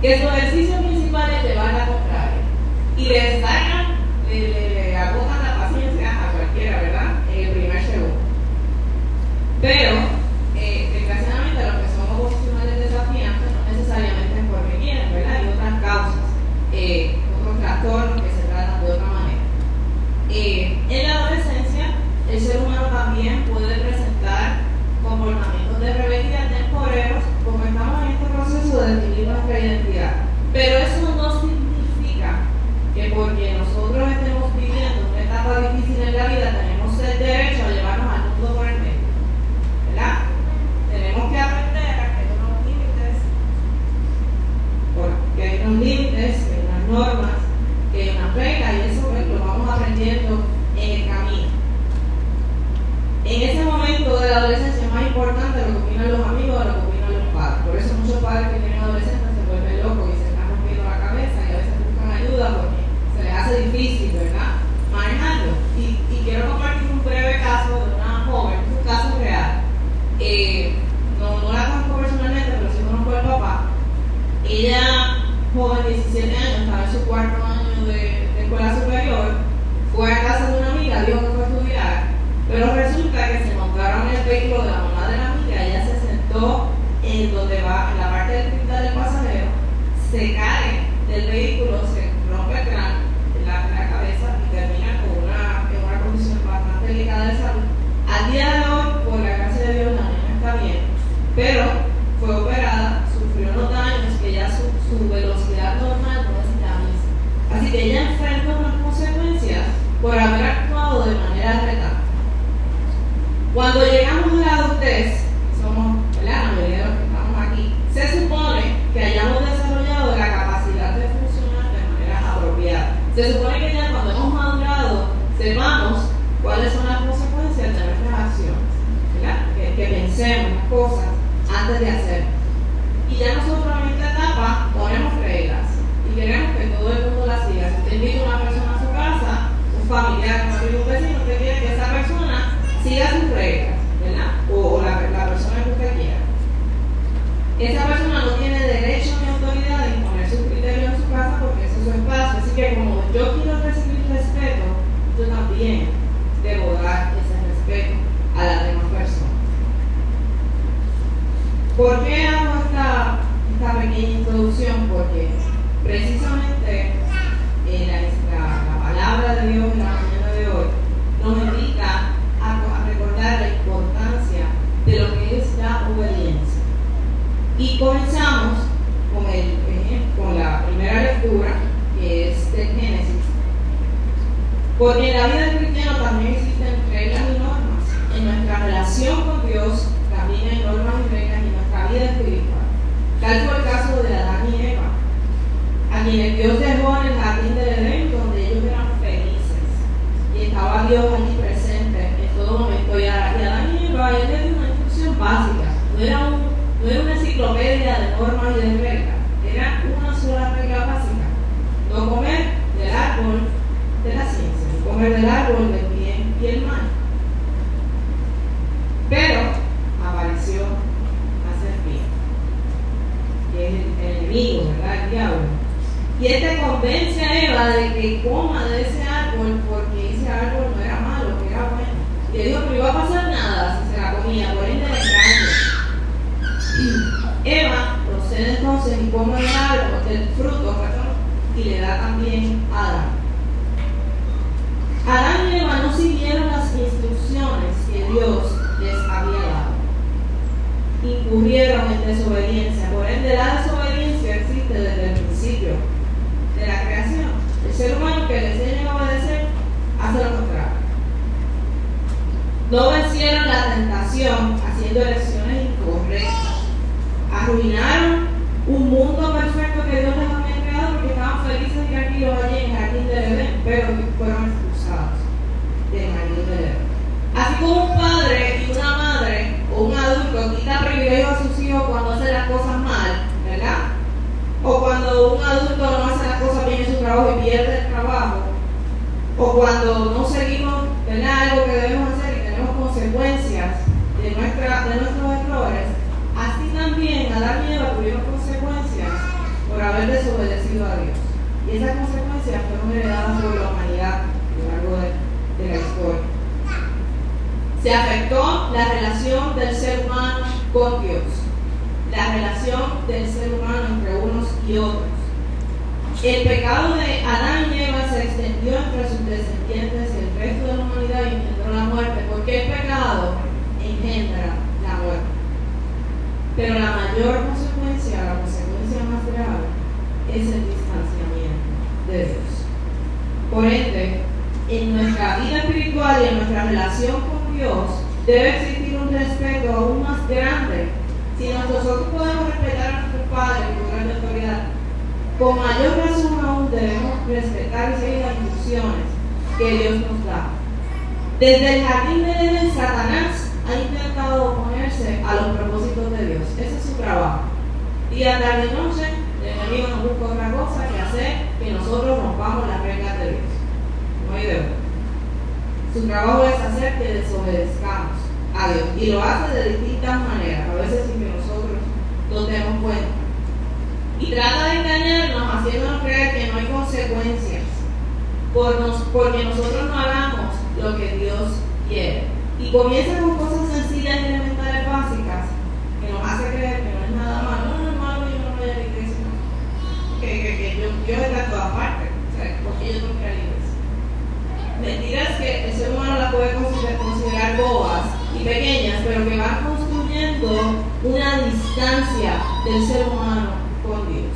que sus ejercicios municipales le van a comprar y les dan No era, un, no era una enciclopedia de normas y de reglas. Era una sola regla básica. No comer del árbol de la ciencia, no comer del árbol del bien y el mal. Pero apareció la serpiente, que es el, enemigo, ¿verdad? El diablo. Y este convence a Eva de que coma de ese árbol porque ese árbol no era malo, que era bueno. Y le dijo que no iba a pasar nada si se la comía, por ende le engaño. Eva procede entonces y come el árbol, del fruto, y le da también a Adán. Adán y Eva no siguieron las instrucciones que Dios les había dado. Incurrieron en desobediencia. Por ende, la desobediencia existe desde el principio de la creación. El ser humano que le enseña a obedecer hace lo contrario. No vencieron la tentación haciendo elecciones incorrectas. Arruinaron un mundo perfecto que Dios les había creado porque estaban felices y tranquilos allí en el jardín del Edén, pero fueron expulsados del jardín del Edén. Así como un padre y una madre o un adulto quita privilegios a sus hijos cuando hacen las cosas mal, ¿verdad? O cuando un adulto no hace las cosas bien en su trabajo y pierde el trabajo. O cuando no seguimos, ¿verdad? Algo que debemos hacer y tenemos consecuencias de, nuestra, de nuestros también Adán y Eva tuvieron consecuencias por haber desobedecido a Dios. Y esas consecuencias fueron heredadas por la humanidad a lo largo de, de la historia se afectó la relación del ser humano con Dios, la relación del ser humano entre unos y otros. El pecado de Adán y Eva se extendió entre sus descendientes y el resto de la humanidad y engendró la muerte, porque el pecado engendra la. Pero la mayor consecuencia, la consecuencia más grave, es el distanciamiento de Dios. Por ende, en nuestra vida espiritual y en nuestra relación con Dios, debe existir un respeto aún más grande. Si nosotros podemos respetar a nuestros padres por gran autoridad, con mayor razón aún debemos respetar y seguir las instrucciones que Dios nos da. Desde el jardín de Edén, Satanás ha intentado oponerse a los propósitos de Dios. Ese es su trabajo. Día, tarde y noche, el enemigo nos busca otra cosa que hacer que nosotros rompamos las reglas de Dios. No hay de su trabajo es hacer que desobedezcamos a Dios. Y lo hace de distintas maneras, a veces sin que nosotros nos demos cuenta. Y trata de engañarnos haciéndonos creer que no hay consecuencias por nos, porque nosotros no hagamos lo que Dios quiere. Y comienza con cosas sencillas y elementales básicas que nos hace creer que no es nada malo. No, no es malo, yo no voy a la iglesia. Que, que, que yo, yo está en todas partes. O sea, porque yo no quiero mentiras que el ser humano las puede considerar, bobas y pequeñas, pero que van construyendo una distancia del ser humano con Dios.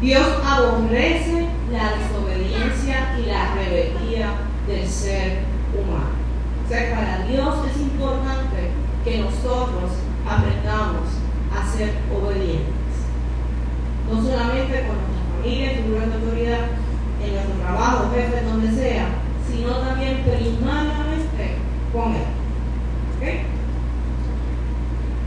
Dios aborrece la desobediencia y la rebeldía del ser humano. Sea, para Dios es importante que nosotros aprendamos a ser obedientes. No solamente con nuestra familia, figuras de autoridad, en nuestro trabajo, jefe, donde sea, sino también primariamente con Él.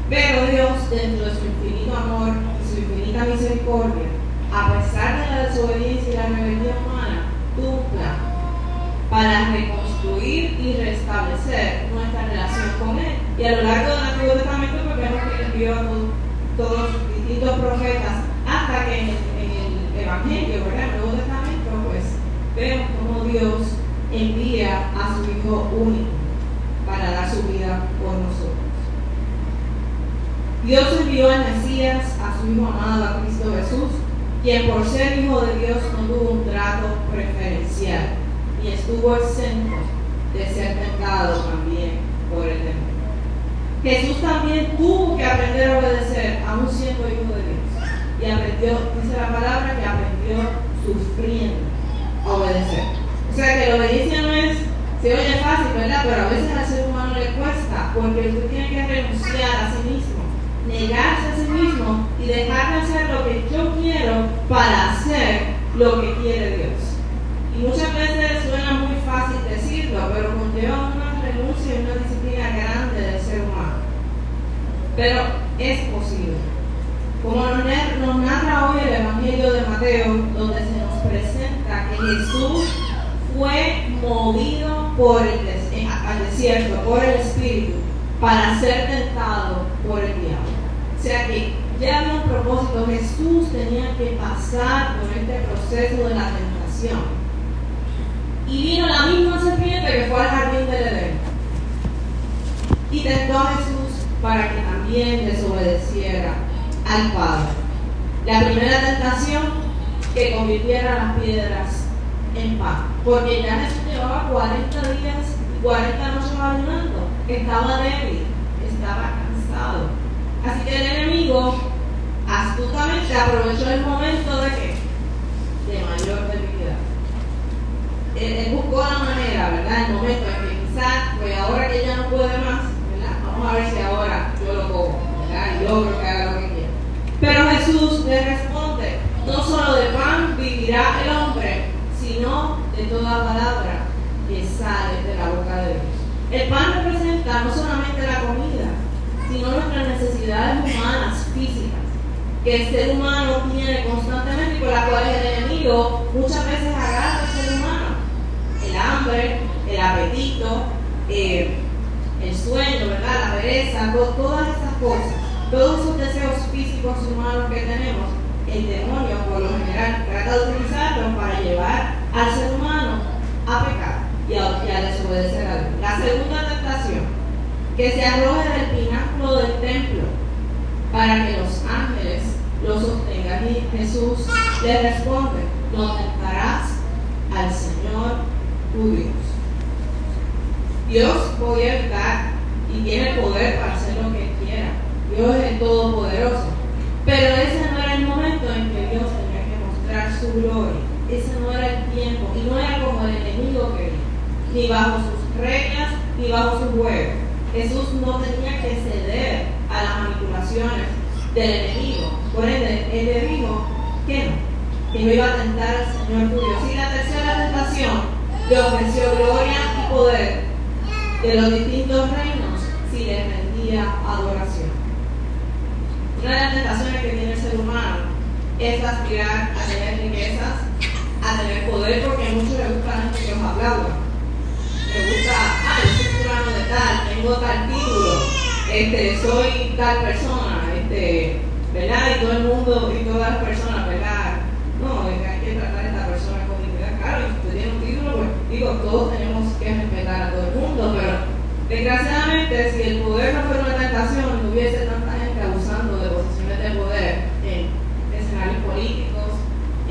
Pero Dios, dentro de su infinito amor y su infinita misericordia, a pesar de la desobediencia y la rebelión humana, plan para y restablecer nuestra relación con Él. Y a lo largo del Antiguo Testamento, porque vemos que envió a todos, los distintos profetas, hasta que en el, Evangelio, ¿verdad? El Nuevo Testamento, pues vemos cómo Dios envía a su Hijo único para dar su vida por nosotros. Dios envió al Mesías, a su Hijo amado, a Cristo Jesús, quien por ser Hijo de Dios no tuvo un trato preferencial y estuvo exento de ser tentado también por el demonio. Jesús también tuvo que aprender a obedecer, aún siendo Hijo de Dios. y aprendió, dice la palabra, que aprendió sufriendo a obedecer. O sea que la obediencia no es, se oye fácil, ¿verdad? Pero a veces al ser humano le cuesta, porque usted tiene que renunciar a sí mismo, negarse a sí mismo y dejar de hacer lo que yo quiero para hacer lo que quiere Dios. Y muchas veces suena muy fácil decirlo, pero conlleva una renuncia y una disciplina grande del ser humano. Pero es posible. Como nos narra hoy el Evangelio de Mateo, donde se nos presenta que Jesús fue movido por el al desierto, por el Espíritu, para ser tentado por el diablo. O sea que ya había un propósito, Jesús tenía que pasar por este proceso de la tentación. Y vino la misma serpiente que fue al jardín del Edén. Y tentó a Jesús para que también desobedeciera al Padre. La primera tentación, que convirtiera las piedras en pan. Porque ya Jesús llevaba 40 días y 40 noches ayunando. Estaba débil, estaba cansado. Así que el enemigo astutamente aprovechó el momento de que de mayor debilidad. Él, buscó la manera, ¿verdad? El momento en que quizás, pues ahora que ya no puede más. Vamos a ver si ahora yo lo como, ¿verdad? Y logro que haga lo que quiera. Pero Jesús le responde, no solo de pan vivirá el hombre, sino de toda palabra que sale de la boca de Dios. El pan representa no solamente la comida, sino nuestras necesidades humanas, físicas que el ser humano tiene constantemente y con las cuales el enemigo muchas veces agarra al ser humano. El hambre, el apetito, eh, el sueño, ¿verdad? la pereza, todas esas cosas, todos esos deseos físicos humanos que tenemos, el demonio por lo general trata de utilizarlos para llevar al ser humano a pecar y a, y a desobedecer a Dios. La segunda tentación, que se arroje del pináculo del templo para que los ángeles lo sostengan. Y Jesús le responde, no tentarás al Señor tu Dios. Dios puede evitar y tiene poder para hacer lo que quiera. Dios es el Todopoderoso. Pero ese no era el momento en que Dios tenía que mostrar su gloria. Ese no era el tiempo. Y no era como el enemigo quería. Ni bajo sus reglas, ni bajo su juego. Jesús no tenía que ceder a las manipulaciones del enemigo. Por ende, él le dijo que no, que no iba a tentar al Señor tu Dios. Y la tercera tentación le ofreció gloria y poder de los distintos reinos si le rendía adoración. Una de las tentaciones que tiene el ser humano es aspirar a tener riquezas, a tener poder, porque a muchos les gusta la gente que los aplauda. Me gusta, ah, yo soy fulano de tal, tengo tal título, este, soy tal persona, este, ¿verdad? Y todo el mundo y todas las personas, ¿verdad? No, hay que tratar a esta persona con dignidad. Claro, si usted tiene un título, pues digo, todos tenemos que respetar a todo el pero desgraciadamente si el poder no fuera una tentación, no hubiese tanta gente abusando de posiciones de poder en escenarios políticos,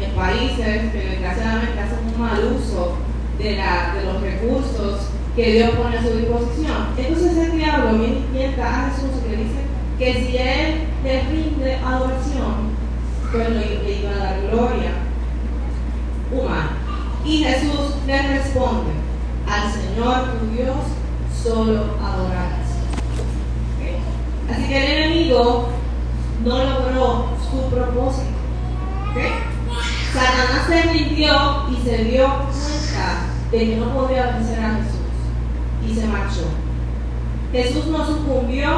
en países que desgraciadamente hacen un mal uso de, los recursos que Dios pone a su disposición. Entonces el diablo viene a Jesús le dice, que si él le rinde adoración, pues le iba a dar gloria humana. Y Jesús le responde, Señor tu Dios solo adorarás. Así que el enemigo no logró su propósito. Satanás se rindió y se dio cuenta de que no podía vencer a Jesús y se marchó. Jesús no sucumbió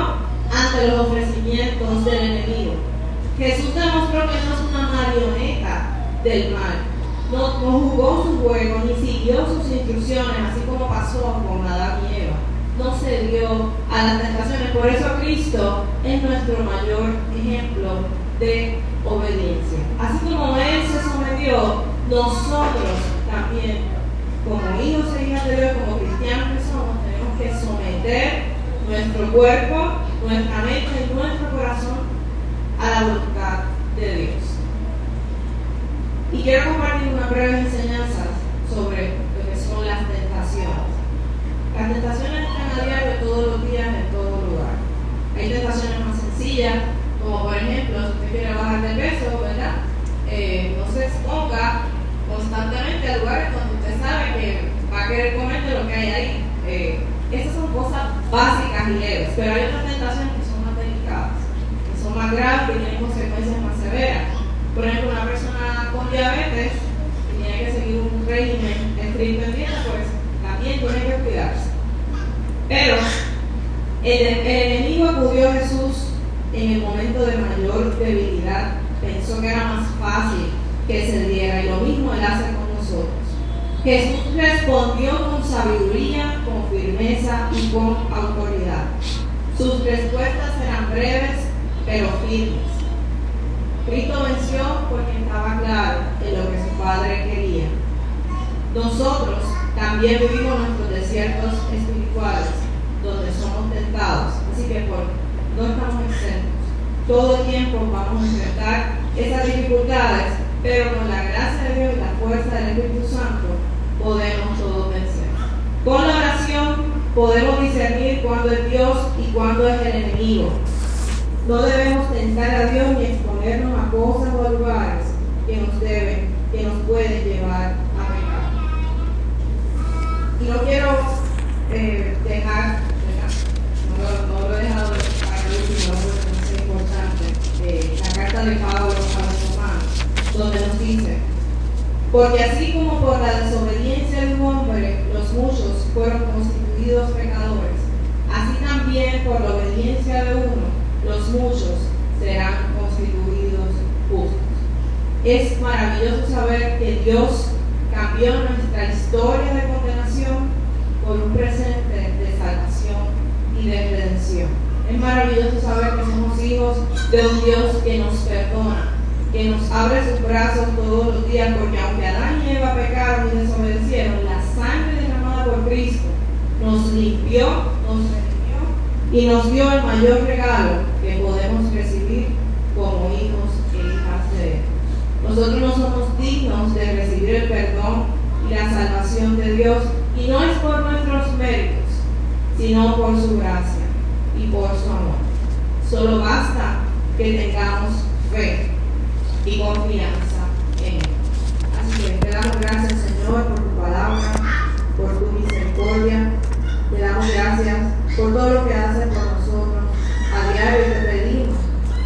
ante los ofrecimientos del enemigo. Jesús demostró que no es una marioneta del mal. No, jugó su juego ni siguió sus instrucciones, así como pasó con Adán y Eva. No se dio a las tentaciones. Por eso Cristo es nuestro mayor ejemplo de obediencia. Así como Él se sometió, nosotros también, como hijos e hijas de Dios, como cristianos que somos, tenemos que someter nuestro cuerpo nuestra mente y nuestro corazón a la voluntad de Dios. Y quiero compartir unas breves enseñanzas sobre lo que son las tentaciones. Las tentaciones están a diario todos los días en todo lugar. Hay tentaciones más sencillas, como por ejemplo, si usted quiere bajar de peso, se exponga constantemente a lugares donde usted sabe que va a querer comer de lo que hay ahí. Eh, esas son cosas básicas y leves, pero hay otras tentaciones que son más delicadas, que son más graves, que tienen consecuencias más severas. Por ejemplo, una persona con diabetes tiene que seguir un régimen estricto en dieta, pues también tiene que cuidarse. Pero el enemigo acudió a Jesús en el momento de mayor debilidad. Pensó que era más fácil que se diera y lo mismo él hace con nosotros. Jesús respondió con sabiduría, con firmeza y con autoridad. Sus respuestas eran breves pero firmes. Cristo venció porque estaba claro en lo que su Padre quería. Nosotros también vivimos nuestros desiertos espirituales, donde somos tentados. Así que no estamos exentos. Todo tiempo vamos a enfrentar esas dificultades, pero con la gracia de Dios y la fuerza del Espíritu Santo podemos todos vencer. Con la oración podemos discernir cuándo es Dios y cuándo es el enemigo. No debemos tentar a Dios ni exponernos a cosas o a lugares que nos deben, que nos pueden llevar a pecar. Y no quiero eh, dejar, no, lo he dejado para último, es importante, eh, la carta de Pablo a los romanos, donde nos dice, porque así como por la desobediencia de un hombre los muchos fueron constituidos pecadores, así también por la obediencia de uno los muchos serán. Es maravilloso saber que Dios cambió nuestra historia de condenación por un presente de salvación y de redención. Es maravilloso saber que somos hijos de un Dios que nos perdona, que nos abre sus brazos todos los días, porque aunque Adán y Eva pecaron y desobedecieron, la sangre derramada por Cristo nos limpió, nos y nos dio el mayor regalo que podemos recibir como hijos e hijas de Él. Nosotros no somos dignos de recibir el perdón y la salvación de Dios y no es por nuestros méritos, sino por su gracia y por su amor. Solo basta que tengamos fe y confianza en Él. Así que te damos gracias Señor por tu palabra, por tu misericordia. Te damos gracias por todo lo que haces por nosotros. A diario te pedimos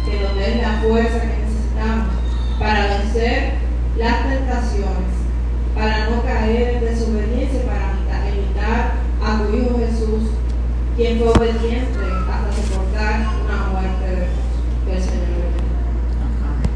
que nos des la fuerza que necesitamos para vencer las tentaciones, para no caer en desobediencia, para imitar